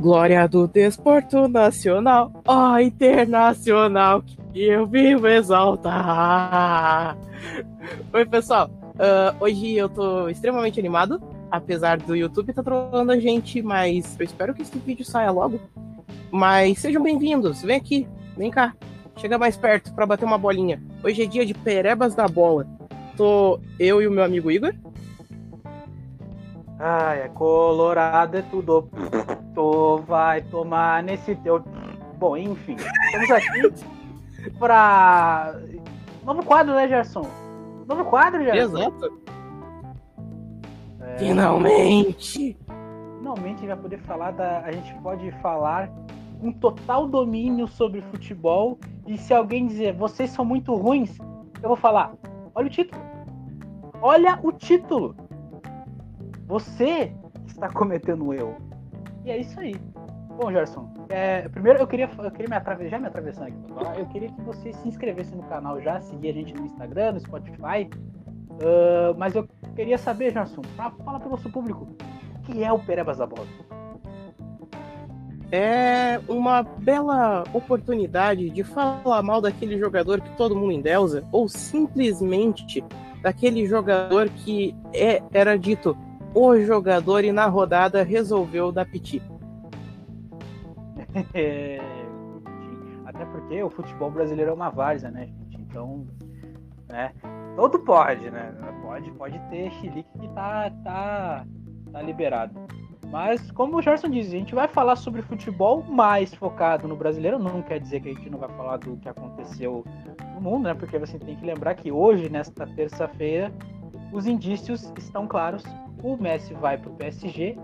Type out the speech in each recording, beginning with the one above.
Glória do desporto nacional, ó internacional, que eu vivo exaltar. Oi, pessoal. Uh, hoje eu tô extremamente animado, apesar do YouTube tá trolando a gente, mas eu espero que esse vídeo saia logo. Mas sejam bem-vindos, vem aqui, vem cá, chega mais perto para bater uma bolinha. Hoje é dia de perebas da bola. Tô eu e o meu amigo Igor. Ai, é colorado é tudo. Tu vai tomar nesse teu. Bom, enfim. Estamos aqui pra. Novo quadro, né, Gerson? Novo quadro, Gerson? Exato. É... Finalmente! Finalmente vai poder falar da. A gente pode falar com total domínio sobre futebol. E se alguém dizer vocês são muito ruins, eu vou falar: olha o título. Olha o título. Você está cometendo um erro. E é isso aí. Bom, Gerson, é, primeiro eu queria, eu queria me atravessar, já me atravessando aqui pra falar, eu queria que você se inscrevesse no canal já, seguir a gente no Instagram, no Spotify. Uh, mas eu queria saber, Gerson, para falar para o nosso público, o que é o Perebas da Bola? É uma bela oportunidade de falar mal daquele jogador que todo mundo endeusa, ou simplesmente daquele jogador que é, era dito o jogador e na rodada resolveu piti. É, até porque o futebol brasileiro é uma várzea, né, gente? Então, né? Todo pode, né? Pode, pode ter chilique que tá, tá, tá liberado. Mas, como o Gerson disse, a gente vai falar sobre futebol mais focado no brasileiro. Não quer dizer que a gente não vai falar do que aconteceu no mundo, né? Porque você tem que lembrar que hoje, nesta terça-feira, os indícios estão claros o Messi vai para o PSG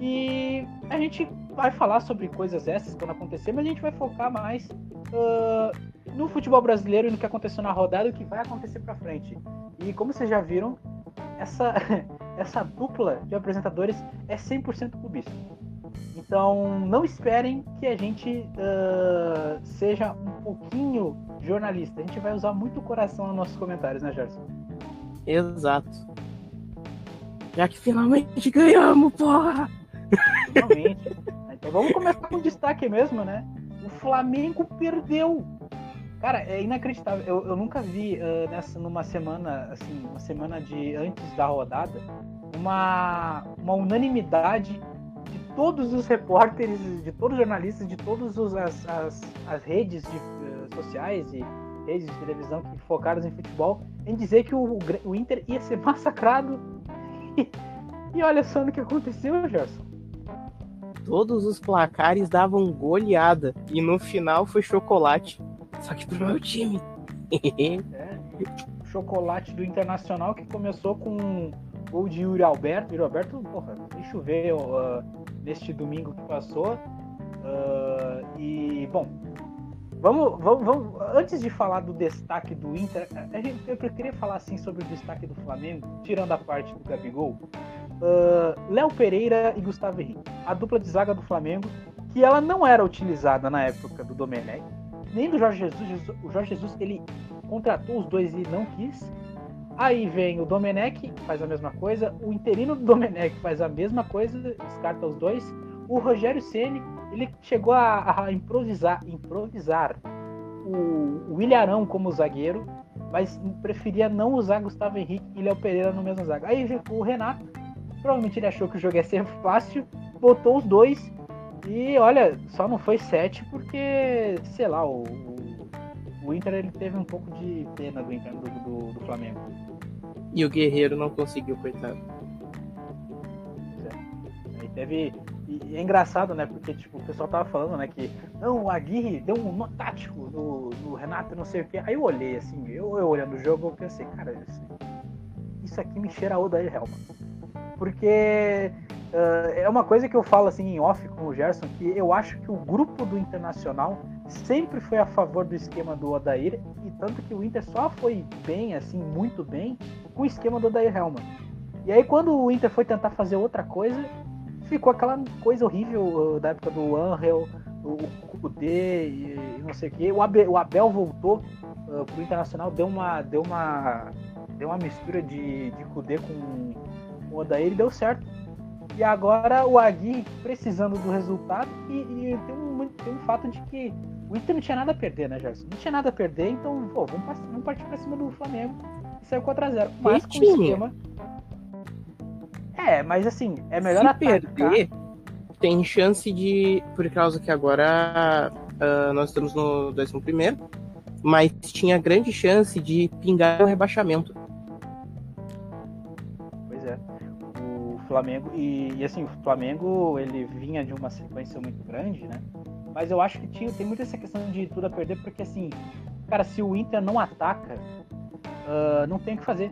e a gente vai falar sobre coisas essas quando acontecer, mas a gente vai focar mais uh, no futebol brasileiro e no que aconteceu na rodada e o que vai acontecer para frente. E como vocês já viram, essa, essa dupla de apresentadores é 100% clubista. Então não esperem que a gente uh, seja um pouquinho jornalista. A gente vai usar muito o coração nos nossos comentários, né, Gerson? Exato. Já que finalmente ganhamos, porra! Finalmente. Então vamos começar com destaque mesmo, né? O Flamengo perdeu. Cara, é inacreditável. Eu, eu nunca vi uh, nessa numa semana, assim, uma semana de antes da rodada, uma, uma unanimidade de todos os repórteres, de todos os jornalistas, de todas as, as, as redes de, uh, sociais e redes de televisão que focaram em futebol, em dizer que o, o Inter ia ser massacrado e olha só no que aconteceu, Gerson. Todos os placares davam goleada e no final foi chocolate. Só que pro meu time. é, chocolate do Internacional que começou com gol de Yuri Alberto. Yuri Alberto, porra, deixa eu ver uh, neste domingo que passou. Uh, e, bom, Vamos, vamos, vamos, antes de falar do destaque do Inter, eu queria falar assim sobre o destaque do Flamengo, tirando a parte do Gabigol. Uh, Léo Pereira e Gustavo Henrique, a dupla de zaga do Flamengo, que ela não era utilizada na época do Domenech, nem do Jorge Jesus. O Jorge Jesus ele contratou os dois e não quis. Aí vem o Domenech, faz a mesma coisa. O interino do Domenech faz a mesma coisa, descarta os dois. O Rogério Ceni ele chegou a, a improvisar, improvisar o, o Ilharão como zagueiro, mas preferia não usar Gustavo Henrique e Léo Pereira no mesmo zaga. Aí o Renato, provavelmente ele achou que o jogo ia ser fácil, botou os dois e olha, só não foi sete porque, sei lá, o, o Inter ele teve um pouco de pena do, Inter, do, do, do Flamengo. E o Guerreiro não conseguiu, coitado. Aí teve e, é engraçado, né? Porque tipo, o pessoal tava falando, né, que não, o Aguirre deu um nó tático no, no Renato, não sei o quê. Aí eu olhei assim, eu, eu olhando o jogo, eu pensei, cara, isso, isso aqui me cheira a Helman. Porque uh, é uma coisa que eu falo assim em off com o Gerson, que eu acho que o grupo do Internacional sempre foi a favor do esquema do Odair, e tanto que o Inter só foi bem, assim, muito bem, com o esquema do Odair Helman. E aí quando o Inter foi tentar fazer outra coisa, ficou aquela coisa horrível da época do Angel, o Kudê e não sei o que. O Abel, o Abel voltou uh, pro Internacional, deu uma, deu uma, deu uma mistura de, de Kudê com, com o Odair e deu certo. E agora o Agui precisando do resultado e, e tem, um, tem um fato de que o Inter não tinha nada a perder, né, Gerson? Não tinha nada a perder, então, pô, vamos, vamos partir pra cima do Flamengo e saiu 4x0. Mas com o esquema. É, mas assim, é melhor Se atacar. perder, tem chance de. Por causa que agora uh, nós estamos no 11, mas tinha grande chance de pingar o rebaixamento. Pois é. O Flamengo. E, e, assim, o Flamengo ele vinha de uma sequência muito grande, né? Mas eu acho que tinha, tem muito essa questão de tudo a perder, porque assim, cara, se o Inter não ataca, uh, não tem o que fazer.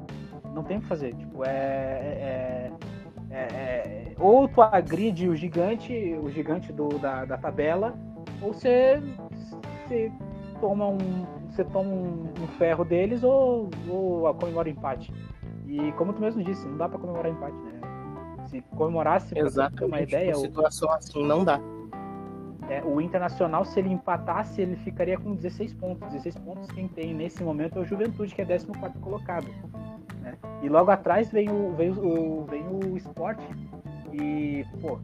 Não tem o que fazer. Tipo, é, é, é, é ou tu agride o gigante, o gigante do, da, da tabela, ou você, você toma um. Você toma um, um ferro deles ou, ou comemora empate. E como tu mesmo disse, não dá para comemorar empate, né? Se comemorasse, ter uma ideia. Uma situação assim não dá. É, o Internacional, se ele empatasse, ele ficaria com 16 pontos. 16 pontos quem tem nesse momento é o Juventude, que é 14 colocado. Né? E logo atrás vem o, vem o, vem o Sport. E, pô.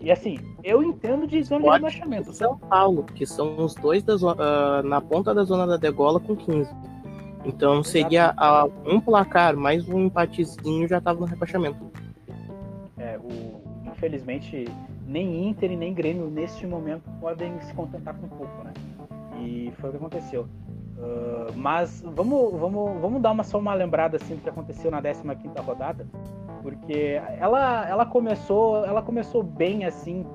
E assim, eu entendo de zona de rebaixamento. São Paulo, que são os dois da zona, uh, na ponta da zona da degola com 15. Então seria a, um placar mais um empatezinho já estava no rebaixamento. É, o, infelizmente nem Inter e nem Grêmio neste momento podem se contentar com pouco, né? E foi o que aconteceu. Uh, mas vamos, vamos, vamos dar uma, só uma lembrada assim do que aconteceu na 15 quinta rodada, porque ela, ela começou ela começou bem assim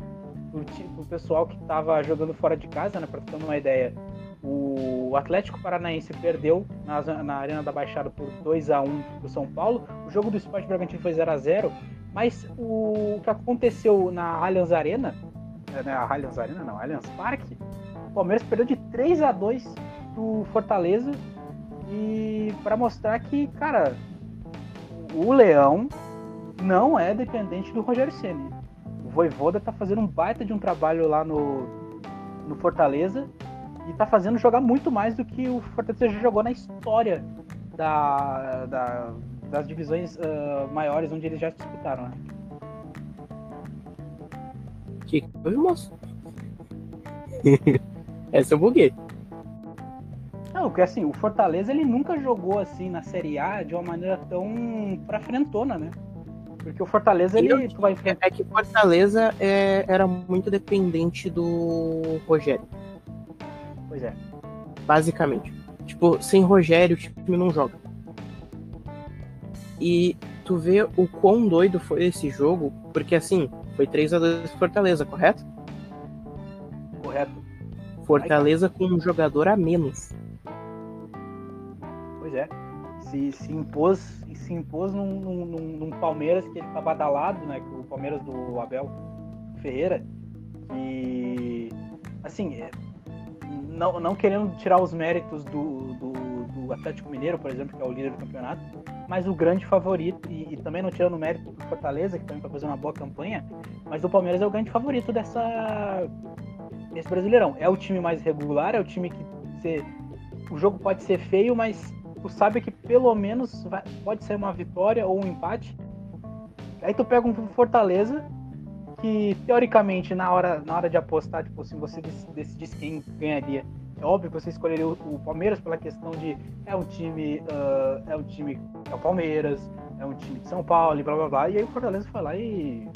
o pessoal que estava jogando fora de casa, né? Para ter uma ideia, o Atlético Paranaense perdeu na, na Arena da Baixada por 2 a 1 para o São Paulo. O jogo do Sport Bragantino foi 0 a 0 mas o que aconteceu na Allianz Arena, é, né, a Allianz Arena não, Allianz Parque, o Palmeiras perdeu de 3 a 2 pro Fortaleza e para mostrar que, cara, o Leão não é dependente do Rogério Ceni. O Voivoda tá fazendo um baita de um trabalho lá no, no Fortaleza e tá fazendo jogar muito mais do que o Fortaleza já jogou na história da, da, das divisões uh, maiores onde eles já disputaram, né? Que foi, moço? Essa eu buguei. Não, porque assim, o Fortaleza ele nunca jogou assim na Série A de uma maneira tão pra frentona, né? Porque o Fortaleza ele. Eu, vai enfrentar... É que Fortaleza é, era muito dependente do Rogério. Pois é. Basicamente. Tipo, sem Rogério o time não joga. E tu vê o quão doido foi esse jogo, porque assim, foi 3 a 2 Fortaleza, correto? Correto. Fortaleza com um jogador a menos. É. Se, se impôs, se impôs num, num, num Palmeiras que ele tá badalado, né? O Palmeiras do Abel Ferreira. E assim, é, não, não querendo tirar os méritos do, do, do Atlético Mineiro, por exemplo, que é o líder do campeonato, mas o grande favorito, e, e também não tirando mérito do Fortaleza, que também está fazendo uma boa campanha, mas o Palmeiras é o grande favorito dessa desse Brasileirão. É o time mais regular, é o time que você, o jogo pode ser feio, mas tu sabe que pelo menos vai, pode ser uma vitória ou um empate. Aí tu pega um Fortaleza que teoricamente na hora na hora de apostar, tipo, se você decidisse quem ganharia é óbvio que você escolheria o, o Palmeiras pela questão de é um time, uh, é um time é o Palmeiras, é um time de São Paulo e blá blá blá. E aí o Fortaleza foi lá e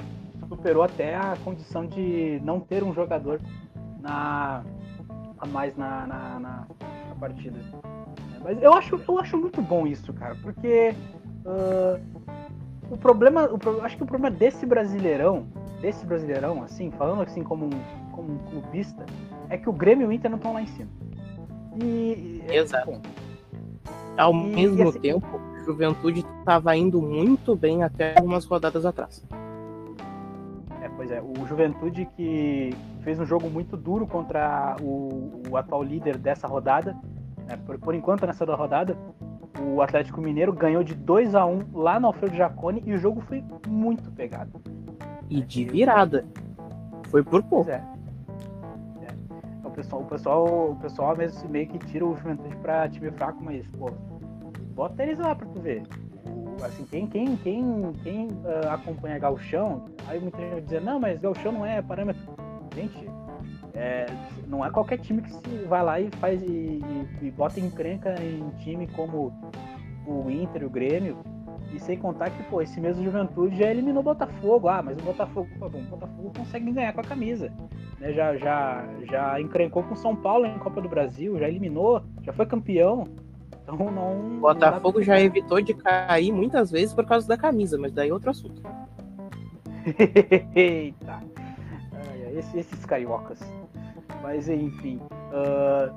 superou até a condição de não ter um jogador na a mais na, na, na, na partida. Mas eu acho, eu acho muito bom isso, cara, porque uh, o problema, o, acho que o problema desse brasileirão, desse brasileirão, assim, falando assim como um, como um clubista, é que o Grêmio e o Inter não estão lá em cima. E, Exato. Bom, Ao e, mesmo e assim, tempo, o Juventude estava indo muito bem até algumas rodadas atrás. É, pois é, o Juventude que fez um jogo muito duro contra o, o atual líder dessa rodada, né, por, por enquanto nessa rodada, o Atlético Mineiro ganhou de 2 a 1 lá no Alfredo Jaconi e o jogo foi muito pegado. E de virada. Foi por pouco. Pois é pessoal, o pessoal, o pessoal mesmo meio que tira o Juventude pra time fraco, mas, pô, bota eles lá pra tu ver. assim, quem, quem, quem, quem uh, acompanha Galchão, aí muita gente vai dizer, não, mas Galchão não é parâmetro. Gente, é, não é qualquer time que se vai lá e faz e, e, e bota encrenca em time como o Inter, o Grêmio, e sem contar que, pô, esse mesmo Juventude já eliminou o Botafogo. Ah, mas o Botafogo, pô, bom, o Botafogo consegue ganhar com a camisa. Né? Já, já, já encrencou com o São Paulo em Copa do Brasil, já eliminou, já foi campeão. Então não. O Botafogo não já evitou de cair muitas vezes por causa da camisa, mas daí é outro assunto. Eita! Ai, esse, esses cariocas. Mas enfim. Uh,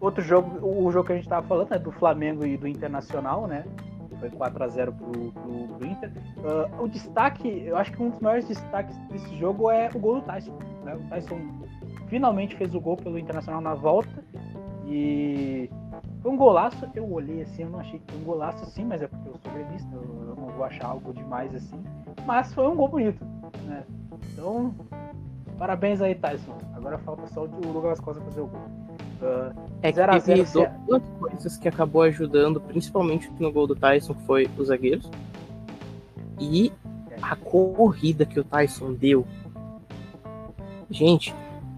outro jogo, o jogo que a gente tava falando é do Flamengo e do Internacional, né? Foi 4x0 pro, pro, pro Inter. Uh, o destaque, eu acho que um dos maiores destaques desse jogo é o gol do Tyson. Né? O Tyson finalmente fez o gol pelo Internacional na volta. E foi um golaço. Eu olhei assim, eu não achei que foi um golaço sim, mas é porque eu sou gremista, eu, eu não vou achar algo demais assim. Mas foi um gol bonito. Né? Então, parabéns aí, Tyson. Agora falta só o Douglas Costa fazer o gol. Uh, é que teve duas coisas que acabou ajudando, principalmente no gol do Tyson, que foi os zagueiros. E a corrida que o Tyson deu. Gente,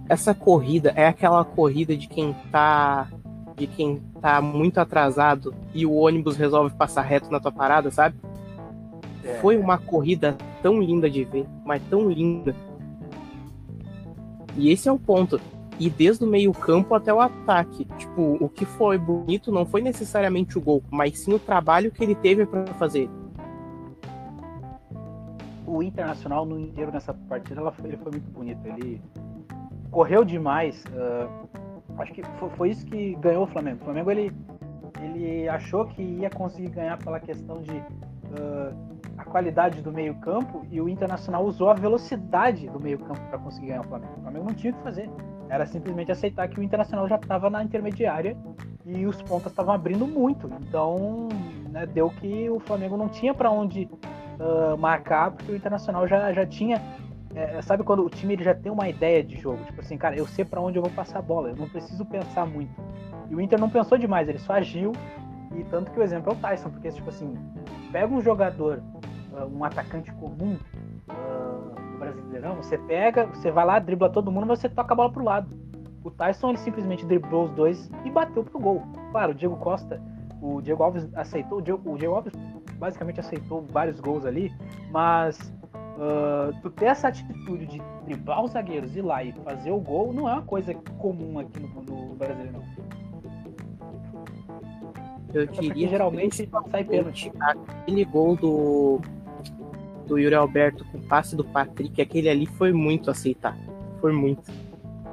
essa corrida é aquela corrida de quem tá de quem tá muito atrasado e o ônibus resolve passar reto na tua parada, sabe? É. Foi uma corrida tão linda de ver, mas tão linda. E esse é o ponto. E desde o meio-campo até o ataque. Tipo, o que foi bonito não foi necessariamente o gol, mas sim o trabalho que ele teve para fazer. O Internacional no inteiro nessa partida ele foi muito bonito. Ele correu demais. Uh, acho que foi, foi, isso que ganhou o Flamengo. O Flamengo ele, ele achou que ia conseguir ganhar pela questão de uh, a qualidade do meio-campo e o Internacional usou a velocidade do meio-campo para conseguir ganhar o Flamengo. O Flamengo não tinha o que fazer. Era simplesmente aceitar que o Internacional já estava na intermediária e os pontas estavam abrindo muito. Então, né, deu que o Flamengo não tinha para onde uh, marcar, porque o Internacional já, já tinha. É, sabe quando o time ele já tem uma ideia de jogo? Tipo assim, cara, eu sei para onde eu vou passar a bola, eu não preciso pensar muito. E o Inter não pensou demais, ele só agiu. E tanto que o exemplo é o Tyson, porque, tipo assim, pega um jogador um atacante comum uh, brasileirão, você pega, você vai lá, dribla todo mundo, mas você toca a bola pro lado. O Tyson ele simplesmente driblou os dois e bateu pro gol. Claro, o Diego Costa, o Diego Alves aceitou, o Diego, o Diego Alves basicamente aceitou vários gols ali, mas uh, tu ter essa atitude de driblar os zagueiros, ir lá e fazer o gol, não é uma coisa comum aqui no, no Brasileirão. Eu diria geralmente sai pênalti. Aquele gol do do Yuri Alberto com o passe do Patrick, aquele ali foi muito aceitar. Foi muito.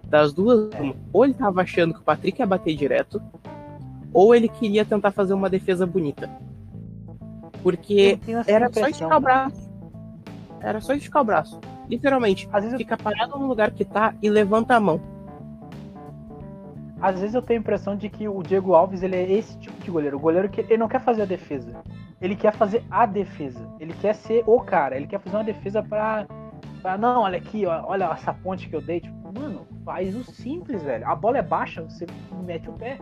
Das duas, é. ou ele tava achando que o Patrick ia bater direto, ou ele queria tentar fazer uma defesa bonita. Porque era só esticar o braço. Era só esticar o braço. Literalmente. Às vezes fica parado no lugar que tá e levanta a mão. Às vezes eu tenho a impressão de que o Diego Alves ele é esse tipo de goleiro. O goleiro que ele não quer fazer a defesa ele quer fazer a defesa. Ele quer ser o cara. Ele quer fazer uma defesa pra. pra não, olha aqui, ó, olha essa ponte que eu dei. Tipo, mano, faz o simples, velho. A bola é baixa, você mete o pé.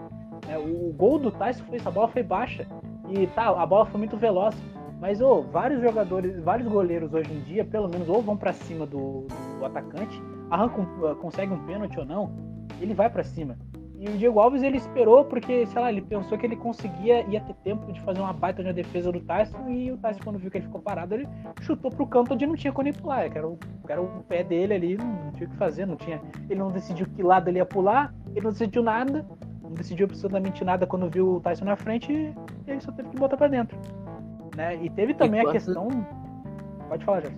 É, o gol do Tyson foi isso, a bola foi baixa. E tá, a bola foi muito veloz. Mas, ô, vários jogadores, vários goleiros hoje em dia, pelo menos, ou vão para cima do, do, atacante, arrancam, conseguem um pênalti ou não, ele vai para cima. E o Diego Alves ele esperou porque, sei lá, ele pensou que ele conseguia, ia ter tempo de fazer uma baita de defesa do Tyson e o Tyson, quando viu que ele ficou parado, ele chutou pro canto onde não tinha como pular, que era, o, era o pé dele ali, não tinha o que fazer, não tinha. Ele não decidiu que lado ele ia pular, ele não decidiu nada, não decidiu absolutamente nada quando viu o Tyson na frente e ele só teve que botar para dentro. Né? E teve também e a questão. Pode falar, Gerson.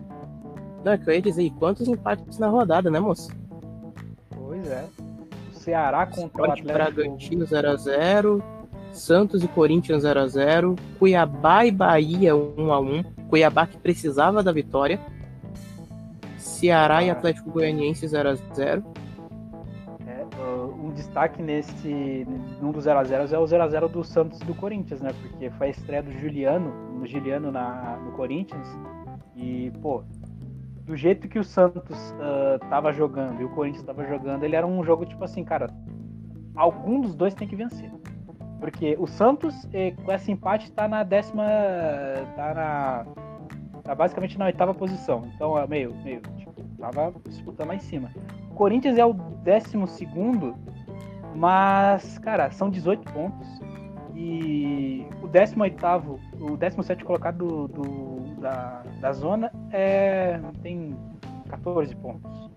Não, é que eu ia dizer, e quantos empates na rodada, né, moço? Ceará contra Sport o Atlético. Bragantino 0x0. Santos e Corinthians 0x0. Cuiabá e Bahia 1x1. Cuiabá que precisava da vitória. Ceará ah. e Atlético Goianiense 0x0. É, um destaque nesse um dos 0x0 é o 0x0 do Santos e do Corinthians, né? Porque foi a estreia do Juliano, no Juliano na, no Corinthians. E, pô, do jeito que o Santos uh, tava jogando e o Corinthians tava jogando, ele era um jogo tipo assim, cara, algum dos dois tem que vencer. Porque o Santos, eh, com esse empate, está na décima. tá na. tá basicamente na oitava posição. Então, é meio, meio, tipo, tava disputando lá em cima. O Corinthians é o décimo segundo, mas, cara, são 18 pontos. E o 18, o 17 colocado do, do, da, da zona é, tem 14 pontos.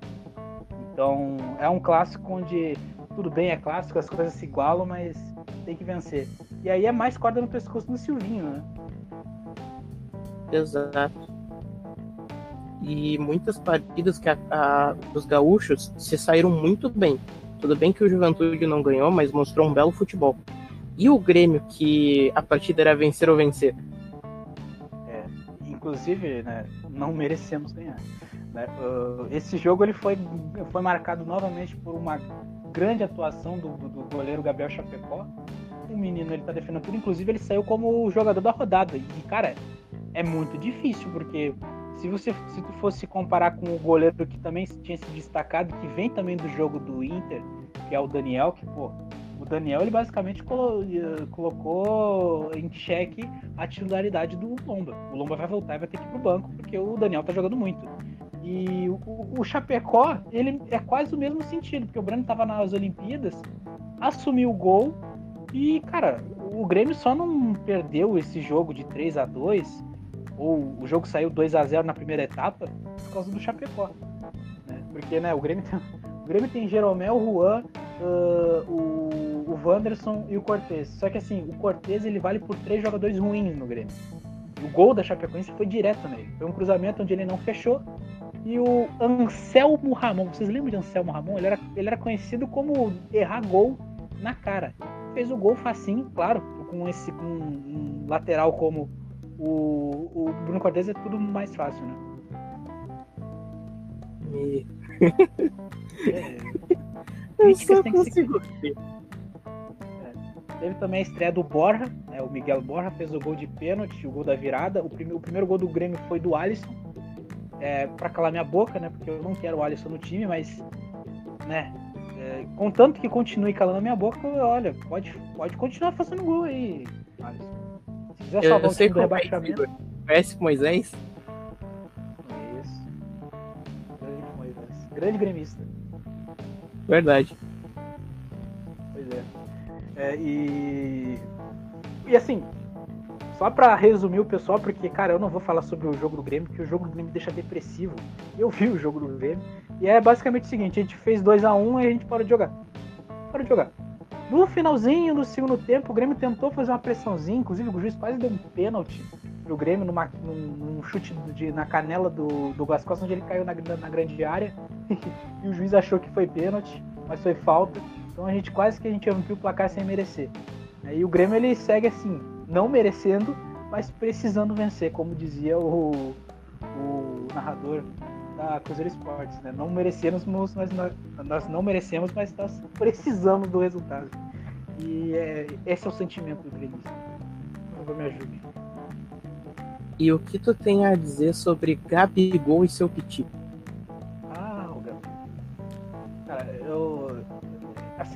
Então é um clássico onde tudo bem, é clássico, as coisas se igualam, mas tem que vencer. E aí é mais corda no pescoço do Silvinho, né? Exato. E muitas partidas que a, a, os gaúchos se saíram muito bem. Tudo bem que o Juventude não ganhou, mas mostrou um belo futebol. E o Grêmio, que a partida era vencer ou vencer? Inclusive, né, não merecemos ganhar. Né? Uh, esse jogo ele foi, foi marcado novamente por uma grande atuação do, do, do goleiro Gabriel Chapecó. O menino ele tá defendendo tudo, inclusive ele saiu como jogador da rodada. E, cara, é muito difícil, porque se você se tu fosse comparar com o goleiro que também tinha se destacado, que vem também do jogo do Inter, que é o Daniel, que, pô, o Daniel ele basicamente colo eh, colocou em xeque a titularidade do Lomba. O Lomba vai voltar e vai ter que ir pro banco, porque o Daniel tá jogando muito. E o, o Chapecó, ele é quase o mesmo sentido, porque o Breno tava nas Olimpíadas, assumiu o gol e, cara, o Grêmio só não perdeu esse jogo de 3 a 2 ou o jogo saiu 2 a 0 na primeira etapa por causa do Chapecó. Né? Porque né, o, Grêmio tem, o Grêmio tem Jeromel, Juan, uh, o, o Wanderson e o Cortez. Só que assim, o Cortez ele vale por três jogadores ruins no Grêmio. O gol da Chapecoense foi direto nele. Foi um cruzamento onde ele não fechou. E o Anselmo Ramon, vocês lembram de Anselmo Ramon? Ele era, ele era conhecido como errar gol na cara. Fez o gol facinho, claro, com esse com um lateral como o, o Bruno Cortez é tudo mais fácil, né? E... É. Eu só consigo ser... Teve também a estreia do Borja, né? o Miguel Borja fez o gol de pênalti, o gol da virada. O, prime... o primeiro gol do Grêmio foi do Alisson. É, para calar minha boca, né? Porque eu não quero o Alisson no time, mas né? É, contanto que continue calando a minha boca, olha, pode, pode continuar fazendo gol aí, Alisson. Se quiser salvar eu, eu o time do é rebaixamento. É, Conhece Moisés? Isso. Grande Moisés. Grande gremista. Verdade. É. e. E assim, só para resumir o pessoal, porque, cara, eu não vou falar sobre o jogo do Grêmio, porque o jogo do Grêmio deixa depressivo. Eu vi o jogo do Grêmio. E é basicamente o seguinte: a gente fez 2 a 1 um, e a gente parou de jogar. Parou de jogar. No finalzinho do segundo tempo, o Grêmio tentou fazer uma pressãozinha, inclusive o juiz quase deu um pênalti pro Grêmio numa, num, num chute de, na canela do, do onde ele caiu na, na grande área. e o juiz achou que foi pênalti, mas foi falta. Então a gente quase que a gente ampliou o placar sem merecer. E o Grêmio ele segue assim, não merecendo, mas precisando vencer, como dizia o, o narrador da Cruzeiro Esportes, né? Não merecemos, nós, nós não merecemos, mas nós precisamos do resultado. E é, esse é o sentimento do. Por favor, me ajude. E o que tu tem a dizer sobre Gabigol e seu piti?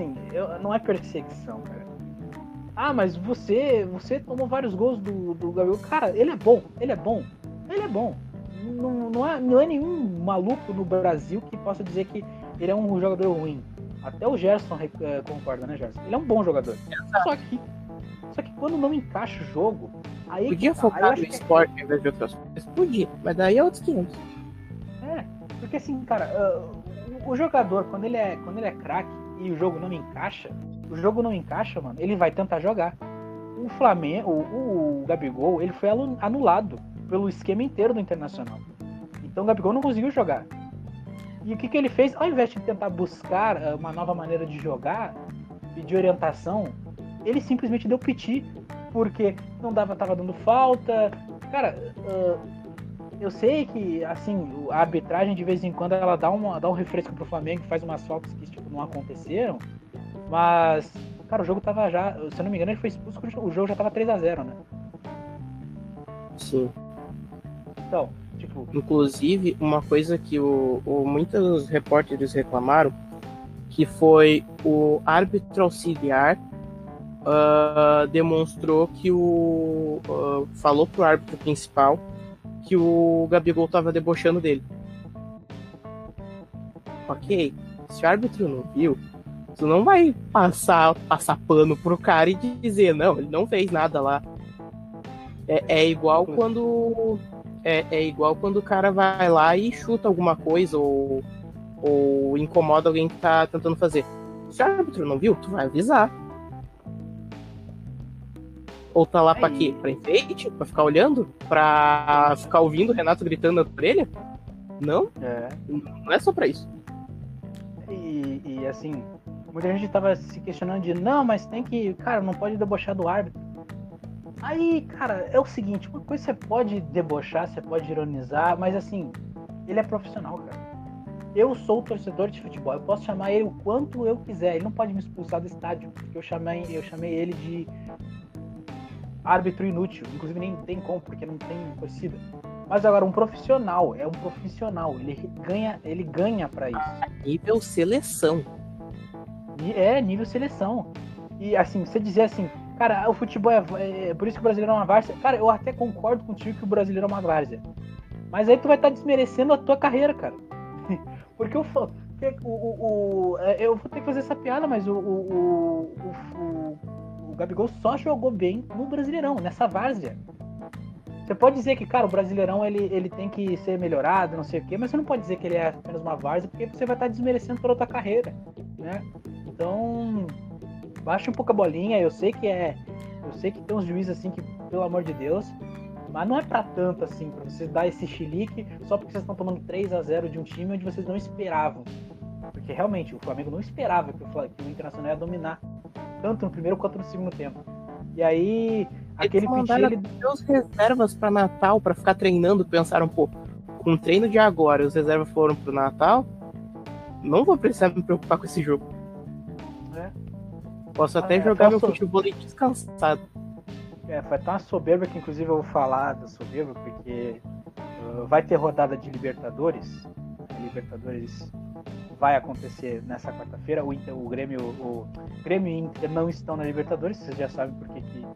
Assim, eu, não é perseguição, cara. Ah, mas você você tomou vários gols do, do Gabigol. Cara, ele é bom, ele é bom, ele é bom não, não, é, não é nenhum maluco no Brasil que possa dizer que ele é um jogador ruim. Até o Gerson é, concorda, né, Gerson? Ele é um bom jogador. Exato. Só que, só que quando não encaixa o jogo. Aí Podia tá, focar no esporte é... em vez de outras coisas? Podia, mas daí é outros 500. É, porque assim, cara, uh, o jogador, quando ele é, quando ele é craque e o jogo não encaixa, o jogo não encaixa, mano, ele vai tentar jogar. O Flamengo, o, o Gabigol, ele foi anulado pelo esquema inteiro do Internacional. Então o Gabigol não conseguiu jogar. E o que, que ele fez? Ao invés de tentar buscar eh, uma nova maneira de jogar de orientação, ele simplesmente deu piti, porque não dava, tava dando falta. Cara, uh, eu sei que assim a arbitragem de vez em quando ela dá, uma, dá um refresco pro Flamengo, faz umas faltas que tipo, não aconteceram, mas cara, o jogo tava já, se eu não me engano, ele foi expulso, o jogo já tava 3 a 0 né? Sim. Então, tipo. Inclusive, uma coisa que o, o, muitos repórteres reclamaram que foi o árbitro auxiliar uh, demonstrou que o. Uh, falou pro árbitro principal que o Gabigol tava debochando dele. Ok, se o árbitro não viu, tu não vai passar, passar pano pro cara e dizer, não, ele não fez nada lá. É, é igual quando. É, é igual quando o cara vai lá e chuta alguma coisa ou, ou incomoda alguém que tá tentando fazer. Se o árbitro não viu, tu vai avisar. Ou tá lá pra quê? Pra enfeite? Pra ficar olhando? Pra ficar ouvindo o Renato gritando na orelha? Não? É. Não é só pra isso. E, e, assim, muita gente tava se questionando de não, mas tem que. Cara, não pode debochar do árbitro. Aí, cara, é o seguinte, uma coisa você pode debochar, você pode ironizar, mas assim, ele é profissional, cara. Eu sou torcedor de futebol, eu posso chamar ele o quanto eu quiser. Ele não pode me expulsar do estádio, porque eu chamei, eu chamei ele de árbitro inútil. Inclusive nem tem como, porque não tem torcida. Mas agora um profissional, é um profissional, ele ganha, ele ganha para isso. Nível seleção. É, nível seleção. E assim, você dizer assim, cara, o futebol é, é por isso que o brasileiro é uma várzea. Cara, eu até concordo contigo que o brasileiro é uma várzea. Mas aí tu vai estar tá desmerecendo a tua carreira, cara. Porque o, o, o, o, é, eu vou ter que fazer essa piada, mas o, o, o, o Gabigol só jogou bem no Brasileirão, nessa várzea. Você pode dizer que, cara, o Brasileirão ele, ele tem que ser melhorado, não sei o quê, mas você não pode dizer que ele é apenas uma várzea, porque você vai estar desmerecendo toda a tua carreira, né? Então, baixa um pouco a bolinha, eu sei que é. Eu sei que tem uns juízes assim que, pelo amor de Deus, mas não é para tanto assim, para vocês dar esse chilique só porque vocês estão tomando 3 a 0 de um time onde vocês não esperavam. Porque realmente o Flamengo não esperava que o, que o Internacional ia dominar tanto no primeiro quanto no segundo tempo. E aí, aquele pitch. Ele os reservas para Natal para ficar treinando, pensaram, pô, com o treino de agora os reservas foram pro Natal, não vou precisar me preocupar com esse jogo. É. Posso até é, jogar meu futebol descansado. É, foi tão uma soberba que inclusive eu vou falar da soberba, porque uh, vai ter rodada de Libertadores. Libertadores vai acontecer nessa quarta-feira. O, o Grêmio, o Grêmio e Inter não estão na Libertadores, vocês já sabem por que, que,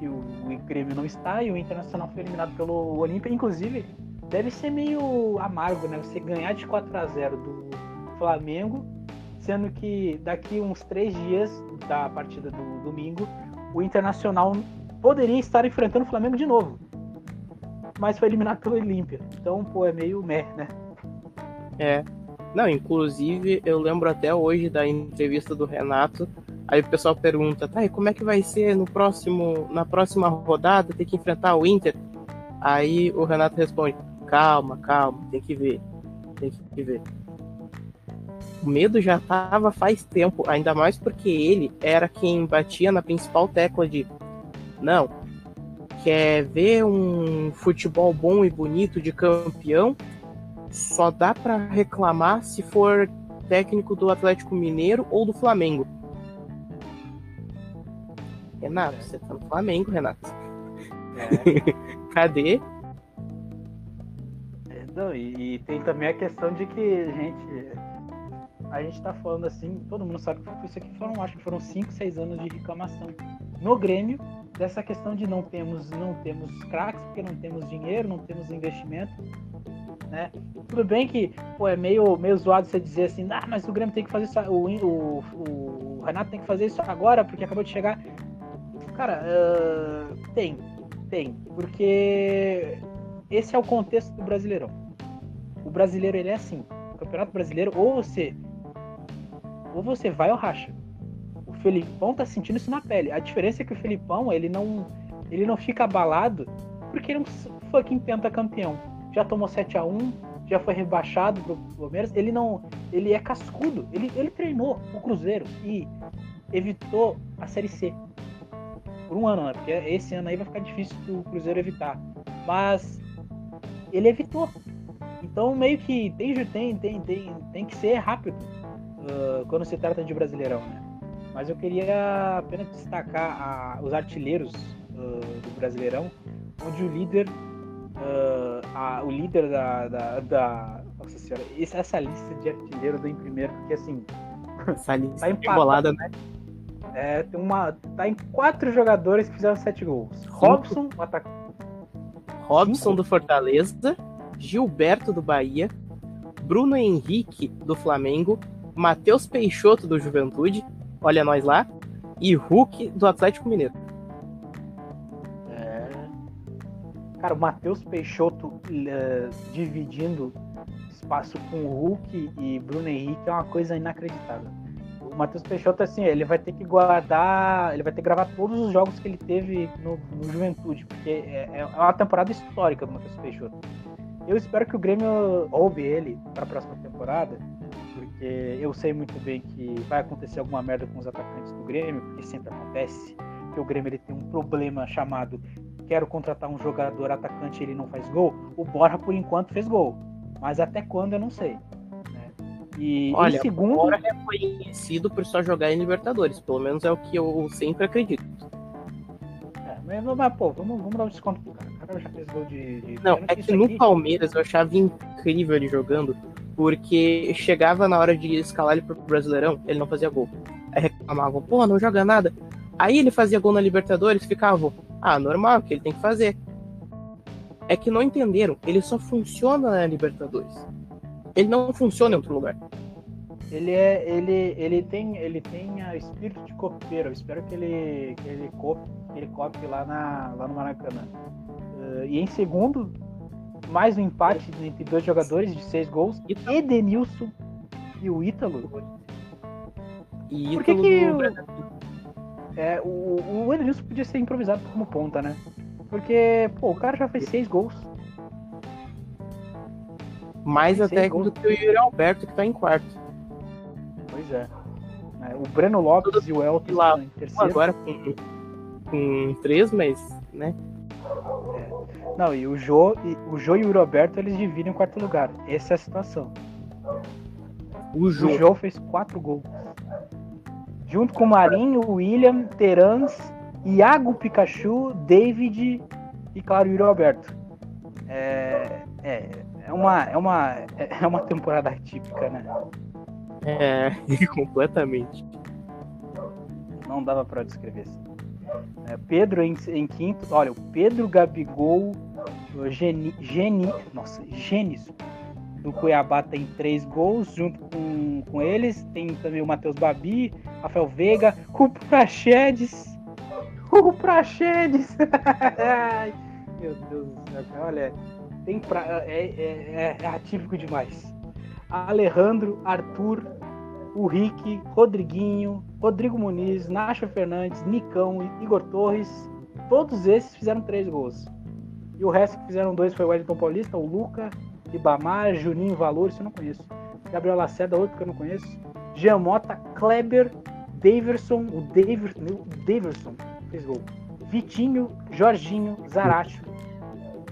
que o, o, Grêmio não está e o Internacional foi eliminado pelo Olímpia. Inclusive, deve ser meio amargo, né? Você ganhar de 4 a 0 do Flamengo, sendo que daqui uns três dias da partida do domingo, o Internacional poderia estar enfrentando o Flamengo de novo. Mas foi eliminado pelo Olímpia. Então, pô, é meio meh, né? É, não, inclusive eu lembro até hoje da entrevista do Renato. Aí o pessoal pergunta, tá, e como é que vai ser no próximo, na próxima rodada ter que enfrentar o Inter? Aí o Renato responde, calma, calma, tem que ver, tem que ver. O medo já tava faz tempo, ainda mais porque ele era quem batia na principal tecla de não, quer ver um futebol bom e bonito de campeão, só dá para reclamar se for técnico do Atlético Mineiro ou do Flamengo. Renato, você tá no Flamengo, Renato. É. Cadê? É, não, e, e, tem também a questão de que, gente, a gente tá falando assim, todo mundo sabe que isso aqui foram, acho que foram 5, 6 anos de reclamação no Grêmio dessa questão de não temos não temos craques porque não temos dinheiro, não temos investimento né? Tudo bem que pô, é meio, meio zoado você dizer assim, ah, mas o Grêmio tem que fazer isso, o, o, o Renato tem que fazer isso agora porque acabou de chegar. Cara, uh, tem, tem, porque esse é o contexto do Brasileirão. O brasileiro ele é assim, o Campeonato Brasileiro ou você ou você vai ou racha. O Felipão tá sentindo isso na pele. A diferença é que o Felipão, ele não ele não fica abalado porque ele é um fucking pentacampeão já tomou 7 a 1 já foi rebaixado pro Palmeiras. Ele não. Ele é cascudo. Ele, ele treinou o Cruzeiro e evitou a Série C. Por um ano, né? Porque esse ano aí vai ficar difícil o Cruzeiro evitar. Mas ele evitou. Então meio que tem, tem, tem, tem, tem que ser rápido uh, quando se trata de brasileirão, né? Mas eu queria apenas destacar a, os artilheiros uh, do Brasileirão, onde o líder uh, a, o líder da, da, da, Nossa senhora, essa lista de artilheiro do em primeiro, porque assim. Essa lista tá embolada, né? É, tem uma, tá em quatro jogadores que fizeram sete gols. Robson, o atacante. Robson do Fortaleza, Gilberto do Bahia, Bruno Henrique do Flamengo, Matheus Peixoto do Juventude, olha nós lá, e Hulk do Atlético Mineiro. Cara, o Matheus Peixoto uh, dividindo espaço com o Hulk e Bruno Henrique é uma coisa inacreditável. O Matheus Peixoto, assim, ele vai ter que guardar, ele vai ter que gravar todos os jogos que ele teve no, no Juventude, porque é, é uma temporada histórica do Matheus Peixoto. Eu espero que o Grêmio roube ele para a próxima temporada, porque eu sei muito bem que vai acontecer alguma merda com os atacantes do Grêmio, porque sempre acontece que o Grêmio ele tem um problema chamado quero contratar um jogador atacante e ele não faz gol. O Borja por enquanto fez gol, mas até quando eu não sei. Né? E Olha, segundo, o Borja é conhecido por só jogar em Libertadores, pelo menos é o que eu sempre acredito. É, mas, mas, pô, vamos, vamos dar um desconto pro cara. O cara já fez gol de. de Não, é que no Palmeiras eu achava incrível ele jogando, porque chegava na hora de escalar ele pro Brasileirão, ele não fazia gol. Aí reclamavam, pô, não joga nada. Aí ele fazia gol na Libertadores, ficavam, ah, normal, que ele tem que fazer. É que não entenderam, ele só funciona na Libertadores. Ele não funciona em outro lugar. Ele é, ele, ele tem, ele tem a espírito de copeiro. Eu espero que ele, que ele cope, que ele cope lá na, lá no Maracanã. Uh, e em segundo, mais um empate entre dois jogadores de seis gols. Edenilson e o Ítalo. E Por que que o-. É, o, o Edenilson podia ser improvisado como ponta, né? Porque, pô, o cara já fez seis gols. Mais até do que o Yuri Alberto, que tá em quarto. Pois é. É, o Breno Lopes e o Elton lá, estão em terceiro. Agora com, com três, mas, né? Não, e o Jô, e, o Jô e o Roberto eles dividem o quarto lugar. Essa é a situação. O Jô. O Jô fez quatro gols. Junto com o Marinho, William, Terans, Iago Pikachu, David e, claro, Yuri Alberto. É, é, é, uma, é, uma, é uma temporada atípica, né? É, completamente. Não dava pra descrever assim. É, Pedro em, em quinto. Olha, o Pedro Gabigol, Geni, Geni, nossa, Gênis do Cuiabá tem três gols junto com, com eles. Tem também o Matheus Babi, Rafael Veiga, o Praxedes. O Praxedes! Meu Deus do céu, olha. Tem pra, é, é, é, é atípico demais. Alejandro, Arthur, o Rick, Rodriguinho, Rodrigo Muniz, Nacho Fernandes, Nicão, Igor Torres, todos esses fizeram três gols. E o resto que fizeram dois foi o Wellington Paulista, o Luca, Ribamar, Juninho Valor, isso eu não conheço. Gabriel Lacerda, outro que eu não conheço. Jean Mota, Kleber, Daverson, o Daverson fez gol. Vitinho, Jorginho, Zaracho,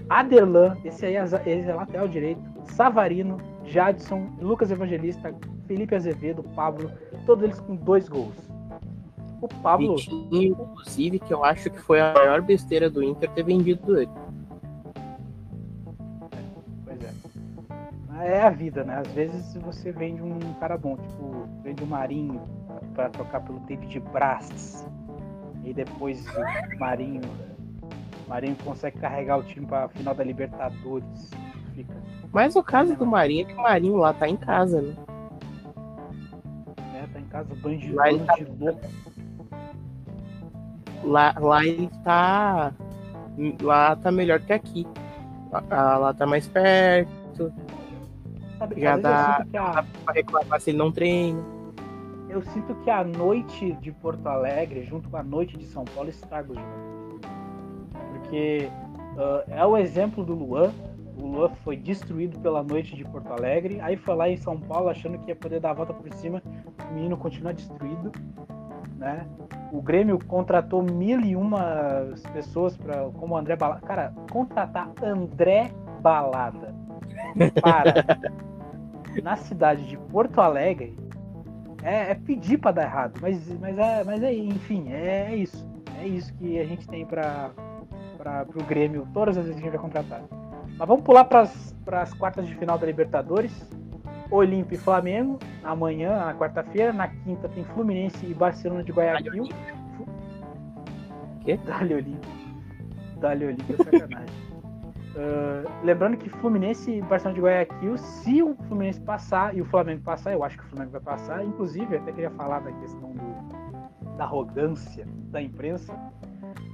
Aderlan, esse aí é, esse é lateral direito, Savarino, Jadson, Lucas Evangelista, Felipe Azevedo, Pablo, todos eles com dois gols. O Pablo, Vitinho, inclusive, que eu acho que foi a maior besteira do Inter ter vendido ele. É a vida, né? Às vezes você vende um cara bom, tipo, vende o Marinho pra trocar pelo David Braz. E depois o Marinho, o Marinho consegue carregar o time pra final da Libertadores. Fica. Mas o caso do Marinho é que o Marinho lá tá em casa, né? né? Tá em casa bandido, Lá ele tá- de louco. Lá, lá ele tá. Lá tá melhor que aqui. Lá, lá tá mais perto, Sabe, Já dá- eu sinto que a, pra reclamar se ele não treina. eu sinto que a noite de Porto Alegre, junto com a noite de São Paulo, estraga o jogo. Porque ah, é o exemplo do Luan. O Luan foi destruído pela noite de Porto Alegre. Aí foi lá em São Paulo achando que ia poder dar a volta por cima. O menino continua destruído. Né? O Grêmio contratou mil e uma pessoas para como André Balada. Cara, contratar André Balada para na cidade de Porto Alegre é, é pedir para dar errado, mas, mas, é, mas é, enfim, é, é isso. É isso que a gente tem para o Grêmio todas as vezes que a gente vai contratar. Mas vamos pular para as quartas de final da Libertadores. Olímpia e Flamengo. Amanhã, na quarta-feira. Na quinta tem Fluminense e Barcelona de Guayaquil. Dali Olímpia. Dali Olímpia, sacanagem. Uh, lembrando que Fluminense e Barcelona de Guayaquil, se o Fluminense passar e o Flamengo passar, eu acho que o Flamengo vai passar. Inclusive, até queria falar da questão do, da arrogância da imprensa.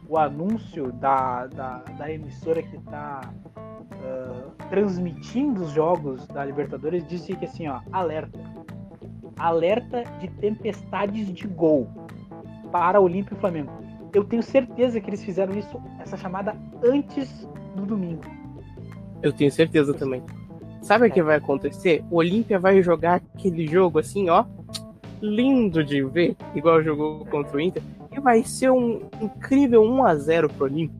O anúncio da, da, da emissora que está uh, transmitindo os jogos da Libertadores disse que assim, ó, alerta. Alerta de tempestades de gol para Olímpio e Flamengo. Eu tenho certeza que eles fizeram isso, essa chamada antes do domingo. Eu tenho certeza também. Sabe o que vai acontecer? O Olímpia vai jogar aquele jogo assim, ó, lindo de ver, igual jogou contra o Inter, e vai ser um incrível 1 a 0 pro Olímpia.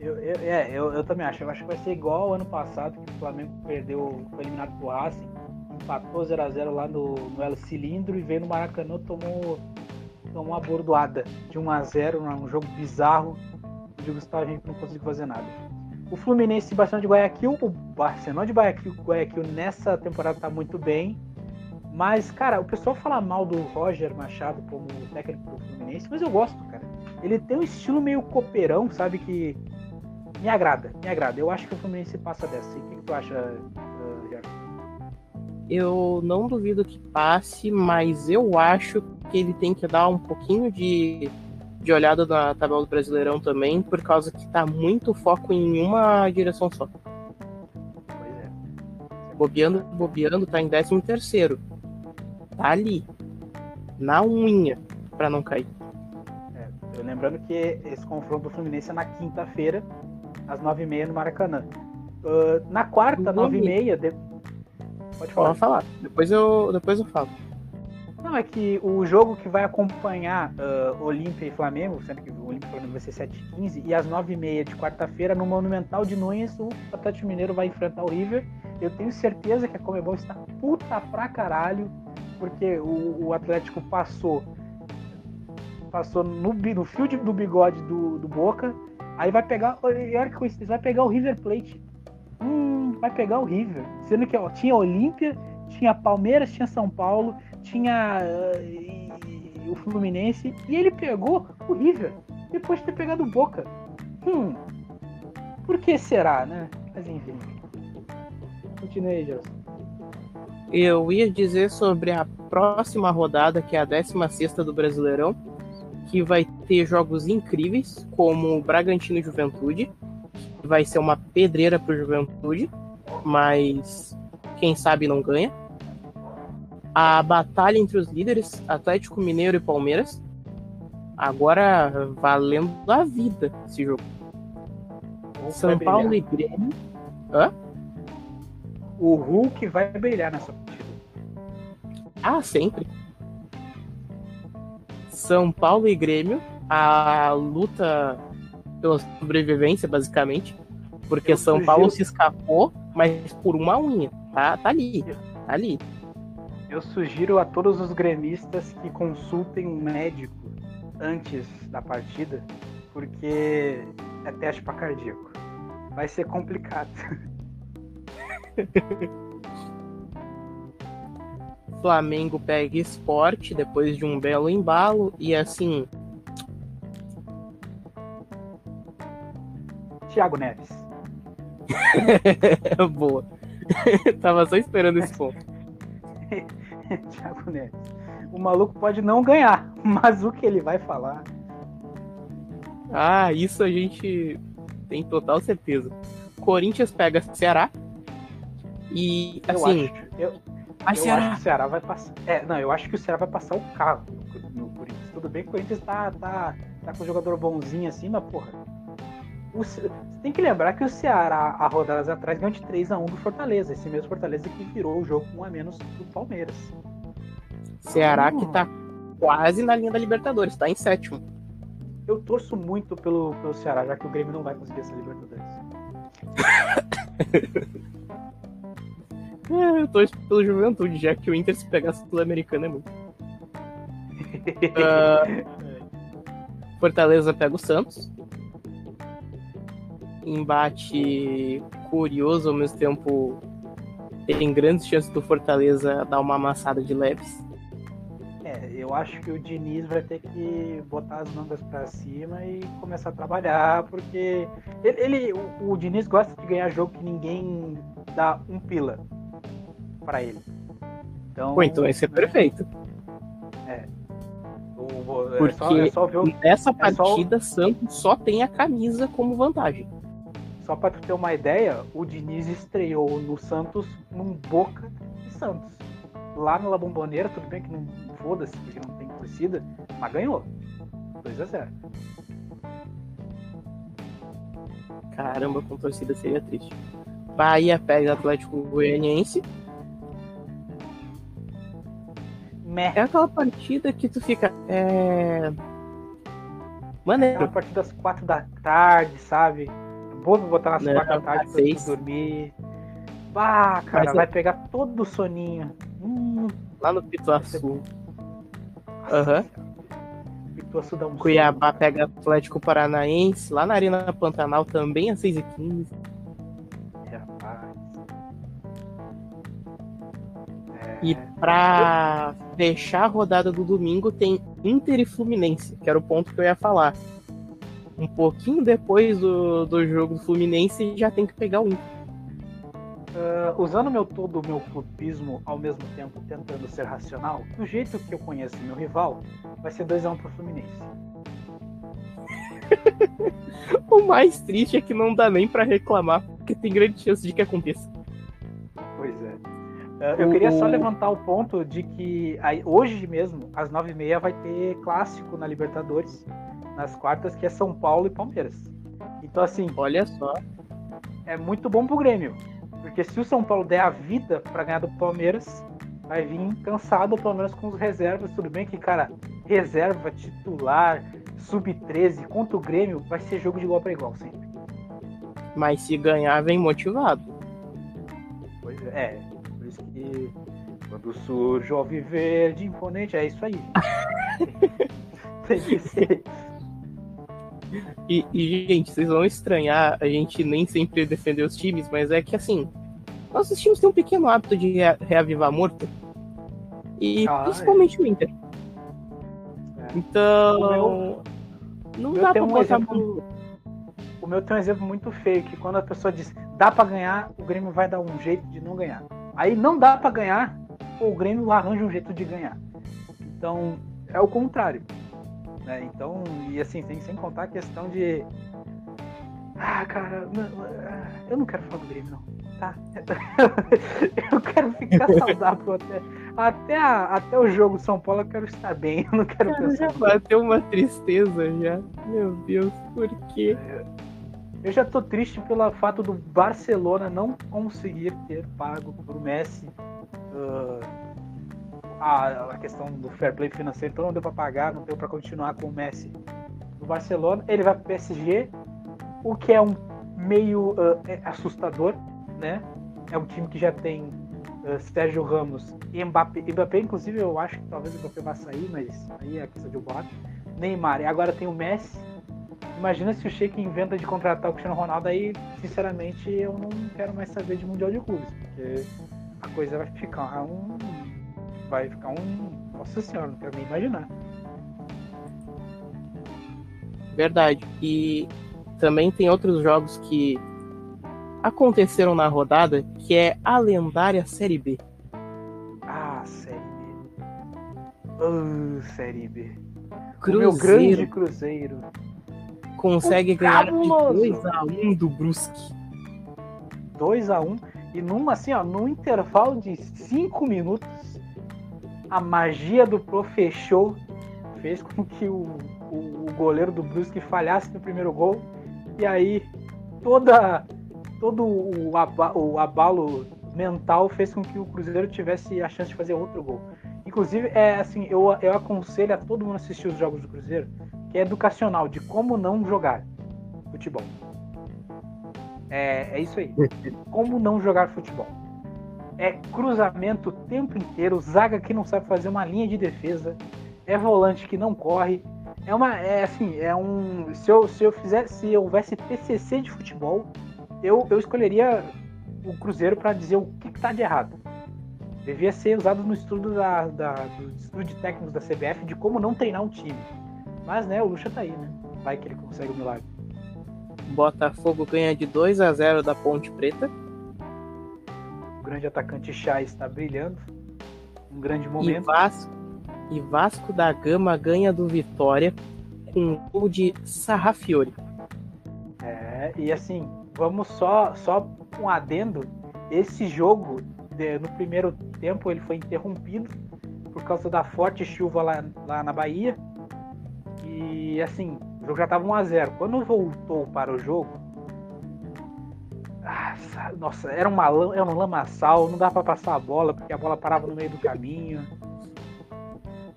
Eu, eu, é, eu, eu, também acho. Eu acho que vai ser igual ao ano passado, que o Flamengo perdeu, foi eliminado pro Racing, empatou 0x0 lá no, no El Cilindro e veio no Maracanã tomou, tomou uma bordoada de 1x0, um jogo bizarro de Gustavo Henrique não conseguiu fazer nada. O Fluminense e de Guayaquil, o Barcelona de Guayaquil, Guayaquil nessa temporada tá muito bem. Mas, cara, o pessoal fala mal do Roger Machado como técnico do Fluminense, mas eu gosto, cara. Ele tem um estilo meio copeirão, sabe? Que me agrada, me agrada. Eu acho que o Fluminense passa dessa. E o que, que tu acha, uh, Eu não duvido que passe, mas eu acho que ele tem que dar um pouquinho de de olhada na tabela do Brasileirão também, por causa que tá muito foco em uma direção só. Pois é. Bobeando, bobeando, tá em 13 terceiro. Tá ali. Na unha, para não cair. É, lembrando que esse confronto do Fluminense é na quinta-feira, às 9h30 no Maracanã. Uh, na quarta, 9h30. De... Pode falar. Pode falar. Depois eu, depois eu falo. Não, é que o jogo que vai acompanhar uh, Olímpia e Flamengo, sendo que o Olímpia e Flamengo vai ser 7h15, e às 9h30 de quarta-feira, no Monumental de Nunes, o Atlético Mineiro vai enfrentar o River. Eu tenho certeza que a Comebol está puta pra caralho, porque o, o Atlético passou passou no, no fio de, do bigode do, do Boca, aí vai pegar, olha que coincidência, vai pegar o River Plate. Hum, vai pegar o River. Sendo que ó, tinha Olímpia, tinha Palmeiras, tinha São Paulo, tinha uh, o Fluminense e ele pegou o River depois de ter pegado o Boca. Hum, por que será, né? Mas enfim. Continue, Gelson. Eu ia dizer sobre a próxima rodada, que é a 16 do Brasileirão, que vai ter jogos incríveis, como o Bragantino Juventude. Vai ser uma pedreira para o Juventude, mas quem sabe não ganha a batalha entre os líderes, Atlético Mineiro e Palmeiras. Agora valendo a vida esse jogo. São Paulo e Grêmio. Hã? O Hulk vai brilhar nessa partida. Ah, sempre. São Paulo e Grêmio, a luta pela sobrevivência, basicamente. Porque Eu São Paulo se escapou, mas por uma unha. Tá, tá ali. Tá ali. Eu sugiro a todos os gremistas que consultem um médico antes da partida, porque é teste para cardíaco. Vai ser complicado. Flamengo pega esporte depois de um belo embalo e assim. Thiago Neves. Boa. Tava só esperando esse ponto. Thiago Neves. O maluco pode não ganhar, mas o que ele vai falar. Ah, isso a gente tem total certeza. Corinthians pega Ceará. E assim. Eu acho, eu, eu Ceará. acho que o Ceará vai passar. É, não, eu acho que o Ceará vai passar o carro no, no Corinthians. Tudo bem que o Corinthians tá, tá, tá com um jogador bonzinho assim, mas porra. Você tem que lembrar que o Ceará, há rodadas atrás, ganhou de 3x1 do Fortaleza. Esse mesmo Fortaleza que virou o jogo com um a menos do Palmeiras. Ceará que tá quase na linha da Libertadores, tá em sétimo. Eu torço muito pelo, pelo Ceará, já que o Grêmio não vai conseguir essa Libertadores. é, eu torço pelo Juventude, já que o Inter se pegar Sul-Americana é muito. uh, Fortaleza pega o Santos. Embate curioso ao mesmo tempo tem grandes chances do Fortaleza dar uma amassada de leves. É, eu acho que o Diniz vai ter que botar as mangas para cima e começar a trabalhar, porque ele, ele o, o, Diniz gosta de ganhar jogo que ninguém dá um pila para ele. Então, Pô, então esse é perfeito. É. O, é porque só, é só ver, nessa é partida só... Santos só tem a camisa como vantagem. Só para tu ter uma ideia, o Diniz estreou no Santos num Boca e Santos. Lá na La Bombonera, tudo bem que não foda-se, porque não tem torcida, mas ganhou. 2 a 0 Caramba, com torcida seria triste. Bahia pega Atlético Goianiense. Meh. É aquela partida que tu fica. É. Maneiro. É uma partida às 4 da tarde, sabe? Vou botar nas 4 da tarde pra dormir. Bah, cara, Mas vai eu... pegar todo o soninho. Hum. Lá no Pituaçu. Aham. Uhum. Um Cuiabá sono. pega Atlético Paranaense. Lá na Arena Pantanal também às 6h15. Rapaz. É... E pra fechar a rodada do domingo tem Inter e Fluminense, que era o ponto que eu ia falar um pouquinho depois do, do jogo do Fluminense já tem que pegar um. Uh, usando meu todo o meu clubismo ao mesmo tempo tentando ser racional, do jeito que eu conheço meu rival, vai ser 2x1 um pro Fluminense. o mais triste é que não dá nem para reclamar, porque tem grande chance de que aconteça. Pois é. Uh, eu o... queria só levantar o ponto de que aí, hoje mesmo, às 9h30, vai ter clássico na Libertadores nas quartas, que é São Paulo e Palmeiras. Então, assim. Olha só. É muito bom pro Grêmio. Porque se o São Paulo der a vida para ganhar do Palmeiras, vai vir cansado o Palmeiras com os reservas. Tudo bem que, cara, reserva, titular, sub-13 contra o Grêmio vai ser jogo de igual para igual sempre. Mas se ganhar, vem motivado. Pois é, é por isso que quando surge o Verde imponente, é isso aí. Tem que ser. E, e, gente, vocês vão estranhar a gente nem sempre defender os times, mas é que assim, nossos times têm um pequeno hábito de reavivar morto. E ah, principalmente é. o Inter. É. Então. O meu, não dá pra um exemplo, O meu tem um exemplo muito feio, que quando a pessoa diz dá para ganhar, o Grêmio vai dar um jeito de não ganhar. Aí não dá para ganhar, o Grêmio arranja um jeito de ganhar. Então, é o contrário. Né? Então, e assim, sem, sem contar a questão de. Ah, cara, eu não quero falar do Grêmio, não. Tá? eu quero ficar saudável até, até, a, até o jogo São Paulo. Eu quero estar bem. Eu não quero cara, pensar. Já bateu uma tristeza já. Meu Deus, por quê? Eu já tô triste pelo fato do Barcelona não conseguir ter pago pro Messi. Uh, a, a questão do fair play financeiro, então não deu para pagar, não deu para continuar com o Messi no Barcelona. Ele vai para o PSG, o que é um meio uh, assustador, né? É um time que já tem uh, Sérgio Ramos e Mbappé. Mbappé, inclusive, eu acho que talvez o Mbappé vá sair, mas aí é questão de boato. Neymar, e agora tem o Messi. Imagina se o Sheik inventa de contratar o Cristiano Ronaldo, aí, sinceramente, eu não quero mais saber de Mundial de Clubes, porque a coisa vai ficar um vai ficar um. Nossa senhora, não quero nem imaginar. Verdade. E também tem outros jogos que aconteceram na rodada, que é a lendária Série B. Ah, Série B. Uh, Série B. Cruzeiro. O meu grande Cruzeiro. Consegue ganhar de 2x1 do Brusque. 2x1 e num assim, ó, num intervalo de 5 minutos a magia do Profechou fez com que o, o, o, goleiro do Brusque falhasse no primeiro gol. E aí toda, todo o, aba, o abalo mental fez com que o Cruzeiro tivesse a chance de fazer outro gol. Inclusive, é assim, eu, eu aconselho a todo mundo assistir os jogos do Cruzeiro, que é educacional, de como não jogar futebol. É, é isso aí. Como não jogar futebol é cruzamento o tempo inteiro, zaga que não sabe fazer uma linha de defesa, é volante que não corre. É uma. É assim, é um. Se eu, se eu fizesse, se houvesse TCC de futebol, eu, eu escolheria o Cruzeiro para dizer o que, que, tá de errado. Devia ser usado no estudo da, da, do estudo de técnicos da CBF de como não treinar um time. Mas, né, o Lucha tá aí, né? Vai que ele consegue o milagre. Botafogo ganha de 2 a 0 da Ponte Preta. O grande atacante Chay está brilhando. Um grande E momento. Vasco, e Vasco da Gama ganha do Vitória com um gol de Sarrafiore. É, e assim, vamos só, só um adendo. Esse jogo, de- no primeiro tempo, ele foi interrompido por causa da forte chuva lá, lá na Bahia. E assim, o jogo já estava 1x0. Quando voltou para o jogo. Sa- Nossa, era, uma, era um lamaçal, não dava para passar a bola, porque a bola parava no meio do caminho.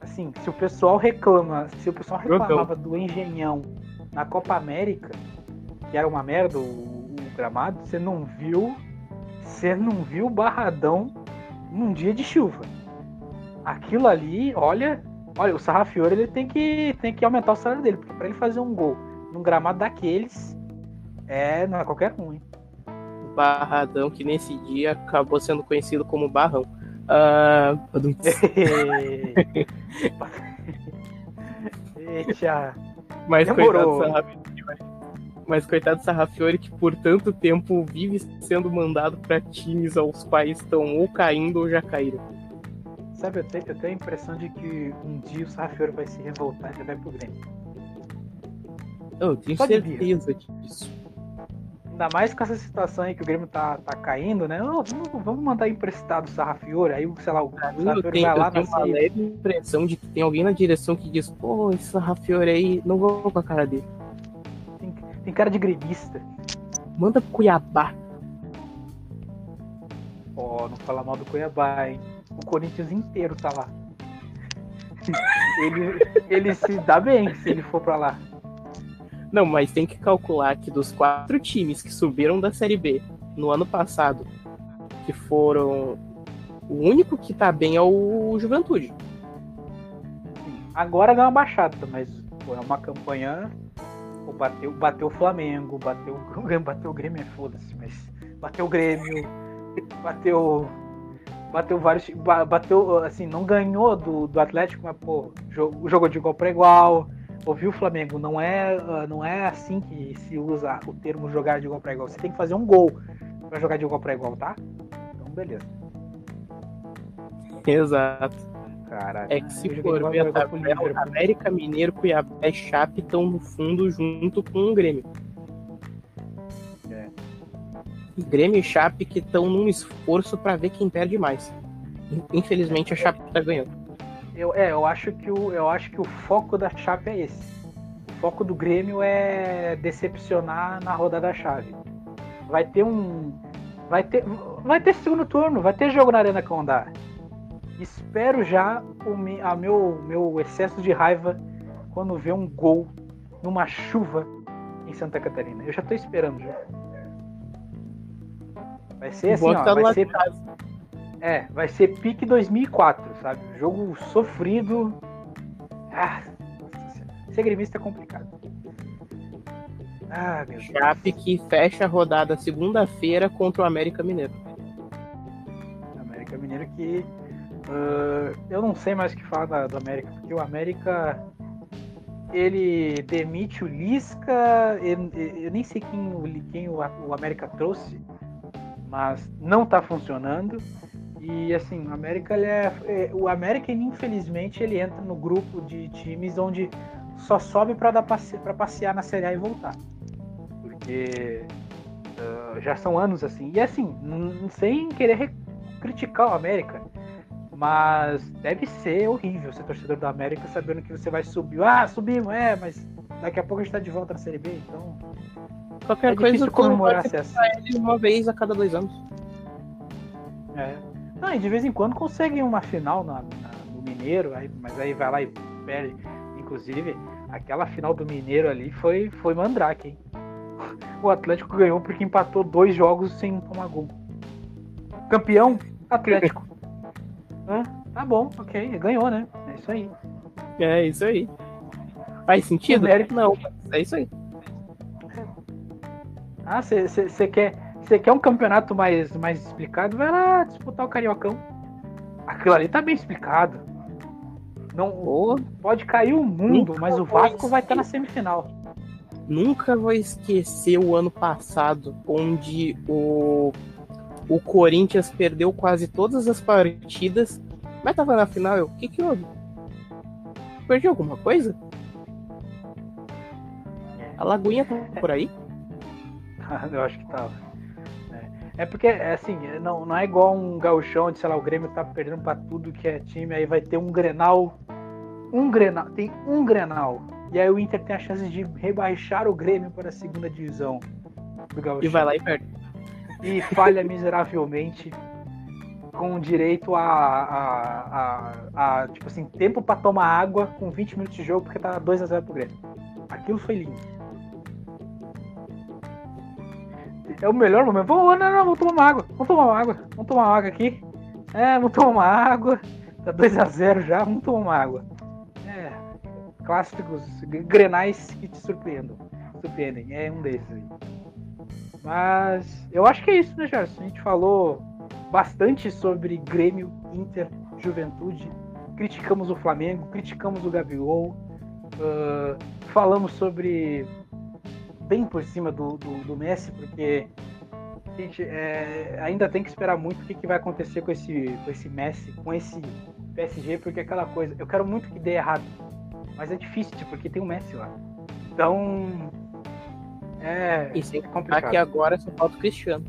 Assim, se o pessoal reclama, se o pessoal Jogão. reclamava do engenhão na Copa América, que era uma merda o, o gramado, você não viu. Você não viu o barradão num dia de chuva. Aquilo ali, olha, olha, o Sarrafiore ele tem que, tem que aumentar o salário dele, porque pra ele fazer um gol num gramado daqueles, é, não é qualquer um, hein? Barradão, que nesse dia acabou sendo conhecido como Barrão. Ah, badum. Eita, mas Demorou. coitado do. Mas coitado Sarrafiore, que por tanto tempo vive sendo mandado para times aos quais estão ou caindo ou já caíram. sabe, eu tenho, eu tenho a impressão de que um dia o Sarrafiore vai se revoltar e vai pro Grêmio. Eu tenho Só de birra. certeza disso. Ainda mais com essa situação aí que o Grêmio tá, tá caindo, né? Ô, vamos, vamos mandar emprestado o Sarrafiore, aí, sei lá, o Sarrafiore tenho, vai lá eu tenho na uma leve impressão de que tem alguém na direção que diz, pô, esse Sarrafiore aí, não vou com a cara dele. Tem, tem cara de gremista. Manda pro Cuiabá. Ó, não fala mal do Cuiabá, hein? O Corinthians inteiro tá lá. ele, ele se dá bem se ele for pra lá. Não, mas tem que calcular que dos quatro times que subiram da Série B no ano passado, que foram. O único que tá bem é o Juventude. Agora deu uma baixada, mas pô, é uma campanha. Bateu, bateu o Flamengo, bateu o Grêmio, bateu o Grêmio é foda-se, mas bateu o Grêmio, bateu. Bateu vários. ba- Bateu, assim, não ganhou do, do Atlético, mas, pô, jogo, jogou de igual para igual. Ouviu o Flamengo? Não é, ah, não é assim que se usa o termo jogar de igual para igual. Você tem que fazer um gol pra jogar de igual para igual, tá? Então, beleza. Exato. Caralho. É que se for ver a tabela. América Mineiro, Cuiabá e Chape estão no fundo junto com o Grêmio. É. E Grêmio e Chape que estão num esforço pra ver quem perde mais. Infelizmente a Chape tá ganhando. Eu, é, eu acho que o, eu acho que o foco da Chape é esse. O foco do Grêmio é decepcionar na rodada chave. Vai ter um, vai ter, vai ter segundo turno, vai ter jogo na Arena Condá. Espero já o a meu, meu excesso de raiva quando vê um gol numa chuva em Santa Catarina. Eu já tô esperando já. Vai ser assim, ó, vai ser. É, vai ser pique 2004, sabe? Jogo sofrido. Ah, ser gremista é complicado. Ah, meu Deus. Chape que fecha a rodada segunda-feira contra o América Mineiro. América Mineiro que. ah, eu não sei mais o que falar do América, porque o América. Ele demite o Lisca. Eu, eu nem sei quem, o, quem o, o América trouxe, mas não tá funcionando. E assim, o América ele é, é- o América infelizmente ele entra no grupo de times onde só sobe para dar passe, para passear na Série A e voltar. Porque ah, já são anos assim. E assim, sem querer re- criticar o América, mas deve ser horrível ser torcedor do América sabendo que você vai subir. Ah, subimos, é, mas daqui a pouco a gente tá de volta na Série B, então Qualquer é coisa comemorar acesso. ele uma vez a cada dois anos. É. Não, e de vez em quando conseguem uma final na, na- no Mineiro, aí, mas aí vai lá e perde. Inclusive, aquela final do Mineiro ali foi, foi mandrake, hein? O Atlético ganhou porque empatou dois jogos sem tomar gol. Campeão, Atlético. Tá bom, ok, ganhou, né? É isso aí. É isso aí. Faz sentido? Mérito- Não, é isso aí. Ah, você quer, você quer um campeonato mais, mais explicado, vai lá disputar o Cariocão. Aquilo ali tá bem explicado. Não pode cair o mundo, Nunca mas o Vasco vai estar na esquecer. semifinal. nunca vou esquecer o ano passado, onde o, o Corinthians perdeu quase todas as partidas, mas tava na final. Eu, o que que houve? Perdi alguma coisa? A Lagoinha tá por aí? Eu acho que tava. É, É porque, é assim, não, não é igual um gauchão onde, sei lá, o Grêmio tá perdendo pra tudo que é time, aí vai ter um Grenal. Um Grenal, tem um Grenal. E aí o Inter tem a chance de rebaixar o Grêmio para a segunda divisão do gauchão. E vai lá e perde. e falha miseravelmente com direito a, a, a, a, tipo assim, tempo pra tomar água com 20 minutos de jogo porque tá 2 a 0 pro Grêmio. Aquilo foi lindo. É o melhor momento. Vamos, não, não, vamos tomar uma água. Vamos tomar uma água. Vamos tomar uma água aqui. É, vamos tomar uma água. Tá 2 a 0 já, vamos tomar uma água. É, clássicos, grenais que te surpreendam. Surpreendem, é um desses aí. Mas eu acho que é isso, né, Gerson? A gente falou bastante sobre Grêmio, Inter, Juventude. Criticamos o Flamengo, criticamos o Gabigol. ah, falamos sobre. Bem por cima do, do, do Messi, porque a gente é, ainda tem que esperar muito o que, que vai acontecer com esse, com esse Messi, com esse PSG, porque é aquela coisa. Eu quero muito que dê errado, mas é difícil, porque tem o Messi lá. Então. É, E sem é complicado. que agora só falta o Cristiano.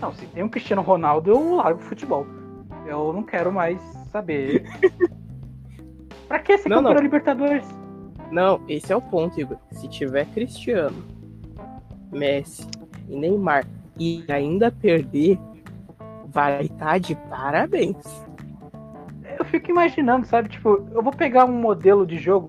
Não, se tem um Cristiano Ronaldo, eu largo o futebol. Eu não quero mais saber. pra que ser Não, campeão não. da Libertadores? Não, esse é o ponto, Igor. Se tiver Cristiano, Messi e Neymar e ainda perder, vai estar de parabéns. Eu fico imaginando, sabe? Tipo, eu vou pegar um modelo de jogo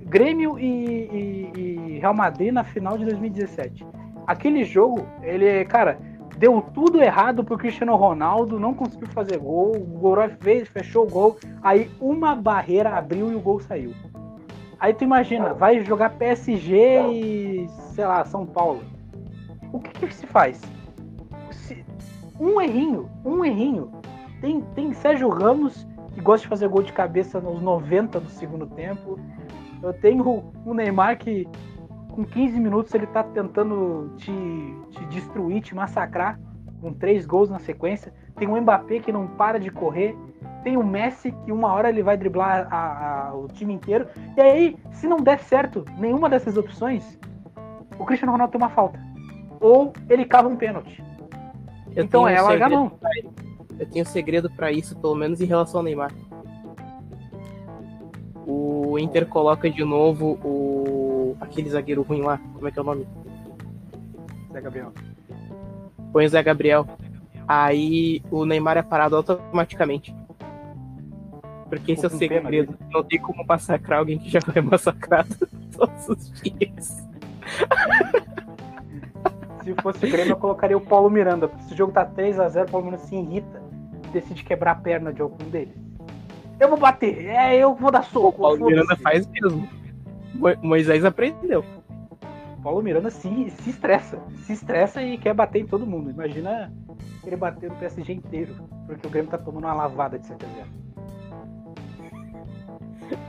Grêmio e, e- e Real Madrid na final de 2017. Aquele jogo, ele, cara, deu tudo errado pro Cristiano Ronaldo, não conseguiu fazer gol, o Gorov fez, fechou o gol, aí uma barreira abriu e o gol saiu. Aí tu imagina, vai jogar PSG e, sei lá, São Paulo. O que que se faz? Se- um errinho, um errinho. Tem, tem Sérgio Ramos, que gosta de fazer gol de cabeça nos 90 do segundo tempo. Eu tenho o Neymar que com 15 minutos ele tá tentando te, te destruir, te massacrar com três gols na sequência. Tem o Mbappé que não para de correr. Tem o Messi que uma hora ele vai driblar a- a- o time inteiro. E aí, se não der certo nenhuma dessas opções, o Cristiano Ronaldo tem uma falta. Ou ele cava um pênalti. Eu então é um largar mão. Eu tenho segredo pra isso, pelo menos em relação ao Neymar. O Inter coloca de novo o aquele zagueiro ruim lá, como é que é o nome? Zé Gabriel. Põe o Zé Gabriel. Aí o Neymar é parado automaticamente. Porque esse é o Com pena segredo. Não tem como massacrar alguém que já foi massacrado todos os dias. Se fosse o Grêmio, eu colocaria o Paulo Miranda. Se o jogo tá 3x0, o Paulo Miranda se irrita decide quebrar a perna de algum deles. Eu vou bater, é, eu vou dar soco. O Paulo. Miranda faz mesmo. Mo- Moisés aprendeu. Paulo Miranda se, se estressa. Se estressa e quer bater em todo mundo. Imagina ele bater no PSG inteiro. Porque o Grêmio tá tomando uma lavada de 7x0. Eu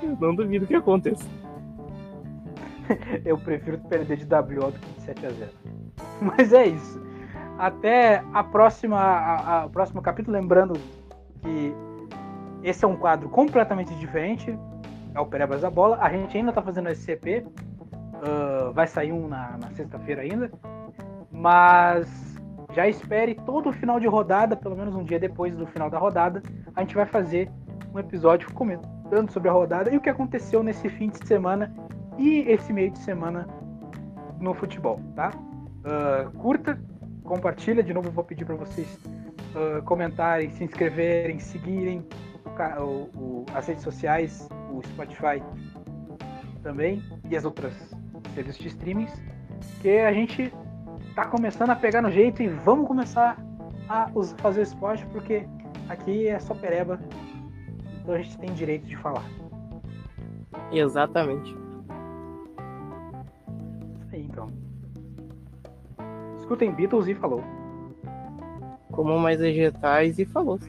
não duvido que aconteça. Eu prefiro perder de WO do que de 7x0. Mas é isso. Até a próxima, a, a- o próximo capítulo. Lembrando que esse é um quadro completamente diferente. É o Perebas da Bola. A gente ainda tá fazendo esse CP. ah, vai sair um na, na sexta-feira ainda. Mas já espere todo o final de rodada, pelo menos um dia depois do final da rodada, a gente vai fazer um episódio comentando sobre a rodada e o que aconteceu nesse fim de semana e esse meio de semana no futebol, tá? Ah, curta, compartilha, de novo vou pedir para vocês ah, comentarem, se inscreverem, seguirem o o- as redes sociais, o Spotify também e as outras serviços de streamings, que a gente tá começando a pegar no jeito e vamos começar a fazer esporte porque aqui é só pereba, então a gente tem direito de falar. Exatamente. Isso aí, então. Escutem Beatles e falou. Comam mais vegetais e falou.